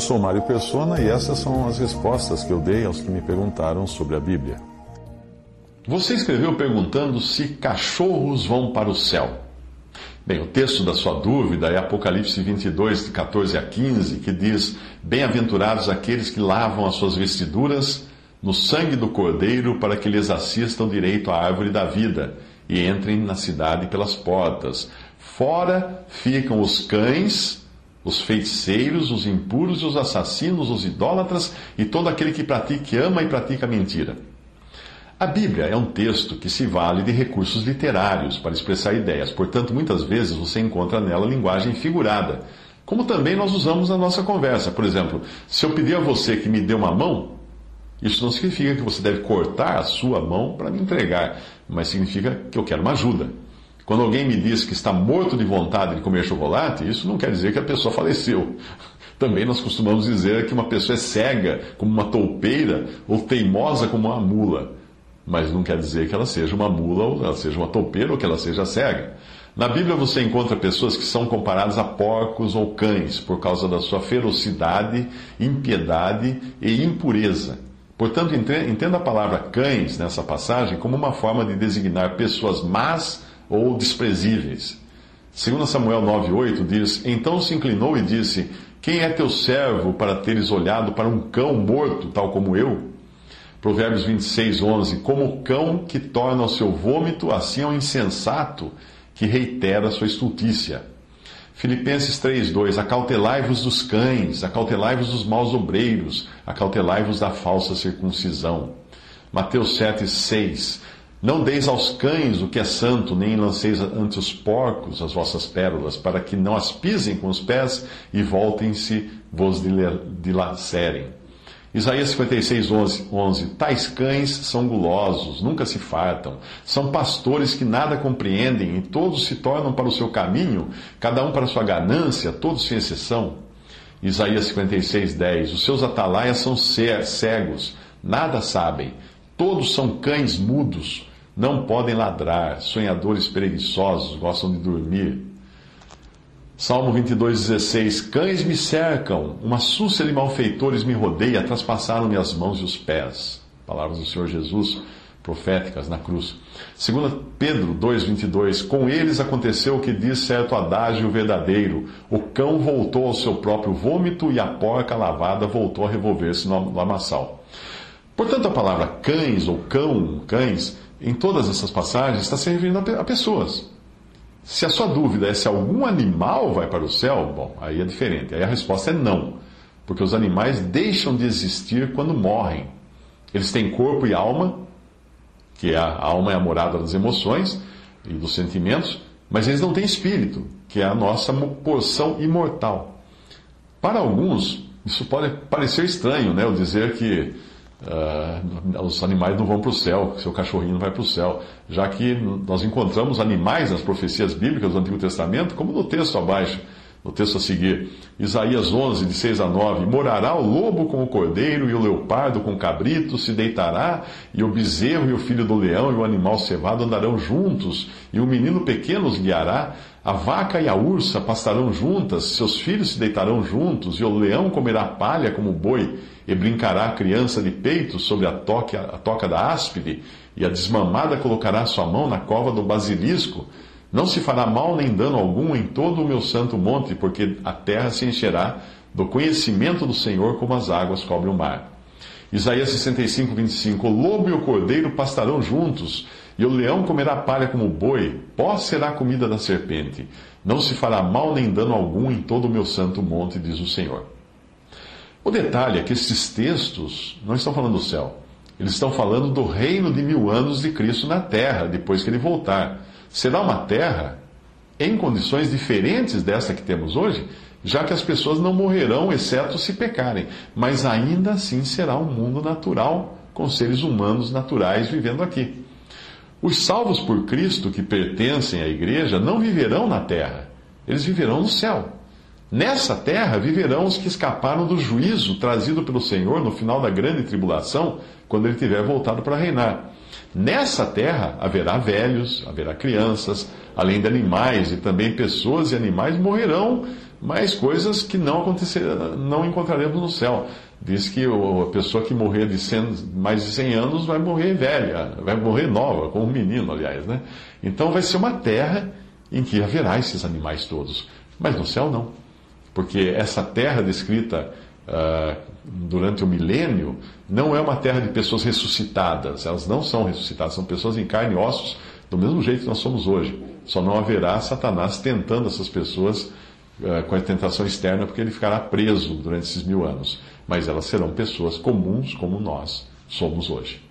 Eu sou Mário Persona e essas são as respostas que eu dei aos que me perguntaram sobre a Bíblia. Você escreveu perguntando se cachorros vão para o céu. Bem, o texto da sua dúvida é Apocalipse 22, de 14 a 15, que diz: Bem-aventurados aqueles que lavam as suas vestiduras no sangue do Cordeiro, para que lhes assistam direito à árvore da vida e entrem na cidade pelas portas. Fora ficam os cães, os feiticeiros, os impuros, os assassinos, os idólatras e todo aquele que pratica, que ama e pratica mentira. A Bíblia é um texto que se vale de recursos literários para expressar ideias, portanto, muitas vezes você encontra nela linguagem figurada, como também nós usamos na nossa conversa. Por exemplo, se eu pedir a você que me dê uma mão, isso não significa que você deve cortar a sua mão para me entregar, mas significa que eu quero uma ajuda. Quando alguém me diz que está morto de vontade de comer chocolate, isso não quer dizer que a pessoa faleceu. Também nós costumamos dizer que uma pessoa é cega como uma toupeira ou teimosa como uma mula mas não quer dizer que ela seja uma mula, ou ela seja uma toupeira, ou que ela seja cega. Na Bíblia você encontra pessoas que são comparadas a porcos ou cães por causa da sua ferocidade, impiedade e impureza. Portanto, entenda a palavra cães nessa passagem como uma forma de designar pessoas más ou desprezíveis. Segundo Samuel 9:8 diz: Então se inclinou e disse: Quem é teu servo para teres olhado para um cão morto, tal como eu? Provérbios 26, 11. Como o cão que torna o seu vômito, assim é o insensato que reitera sua estultícia. Filipenses 3, 2. Acautelai-vos dos cães, acautelai-vos dos maus obreiros, acautelai-vos da falsa circuncisão. Mateus 7, 6. Não deis aos cães o que é santo, nem lanceis ante os porcos as vossas pérolas, para que não as pisem com os pés e voltem-se vos dilacerem. Isaías 56, 11, 11. Tais cães são gulosos, nunca se fartam. São pastores que nada compreendem e todos se tornam para o seu caminho, cada um para a sua ganância, todos sem exceção. Isaías 56, 10. Os seus atalaias são cegos, nada sabem. Todos são cães mudos, não podem ladrar. Sonhadores preguiçosos, gostam de dormir. Salmo 22, 16: Cães me cercam, uma súcia de malfeitores me rodeia, traspassaram-me as mãos e os pés. Palavras do Senhor Jesus, proféticas na cruz. Segundo Pedro 2, 22: Com eles aconteceu o que diz certo adágio verdadeiro: o cão voltou ao seu próprio vômito e a porca lavada voltou a revolver-se no lamaçal. Portanto, a palavra cães ou cão, cães, em todas essas passagens está se referindo a pessoas. Se a sua dúvida é se algum animal vai para o céu, bom, aí é diferente. Aí a resposta é não. Porque os animais deixam de existir quando morrem. Eles têm corpo e alma, que é a, alma é a morada das emoções e dos sentimentos, mas eles não têm espírito, que é a nossa porção imortal. Para alguns, isso pode parecer estranho, né? Eu dizer que Uh, os animais não vão para o céu, seu cachorrinho não vai para o céu, já que nós encontramos animais nas profecias bíblicas do Antigo Testamento, como no texto abaixo, no texto a seguir, Isaías 11, de 6 a 9: Morará o lobo com o cordeiro, e o leopardo com o cabrito, se deitará, e o bezerro e o filho do leão e o animal cevado andarão juntos, e o menino pequeno os guiará. A vaca e a ursa pastarão juntas, seus filhos se deitarão juntos, e o leão comerá palha como boi, e brincará a criança de peito sobre a toca, a toca da áspide, e a desmamada colocará sua mão na cova do basilisco. Não se fará mal nem dano algum em todo o meu santo monte, porque a terra se encherá do conhecimento do Senhor como as águas cobrem o mar. Isaías 65, 25. O lobo e o cordeiro pastarão juntos, e o leão comerá palha como boi, pó será a comida da serpente. Não se fará mal nem dano algum em todo o meu santo monte, diz o Senhor. O detalhe é que esses textos não estão falando do céu. Eles estão falando do reino de mil anos de Cristo na terra, depois que ele voltar. Será uma terra em condições diferentes dessa que temos hoje, já que as pessoas não morrerão, exceto se pecarem. Mas ainda assim será um mundo natural, com seres humanos naturais vivendo aqui. Os salvos por Cristo que pertencem à igreja não viverão na terra, eles viverão no céu. Nessa terra viverão os que escaparam do juízo trazido pelo Senhor no final da grande tribulação, quando ele tiver voltado para reinar. Nessa terra haverá velhos, haverá crianças, além de animais, e também pessoas e animais morrerão, mas coisas que não acontecerão, não encontraremos no céu. Diz que a pessoa que morrer de 100, mais de 100 anos vai morrer velha, vai morrer nova, como um menino, aliás, né? Então vai ser uma terra em que haverá esses animais todos. Mas no céu não. Porque essa terra descrita uh, durante o milênio não é uma terra de pessoas ressuscitadas. Elas não são ressuscitadas, são pessoas em carne e ossos, do mesmo jeito que nós somos hoje. Só não haverá Satanás tentando essas pessoas uh, com a tentação externa, porque ele ficará preso durante esses mil anos. Mas elas serão pessoas comuns como nós somos hoje.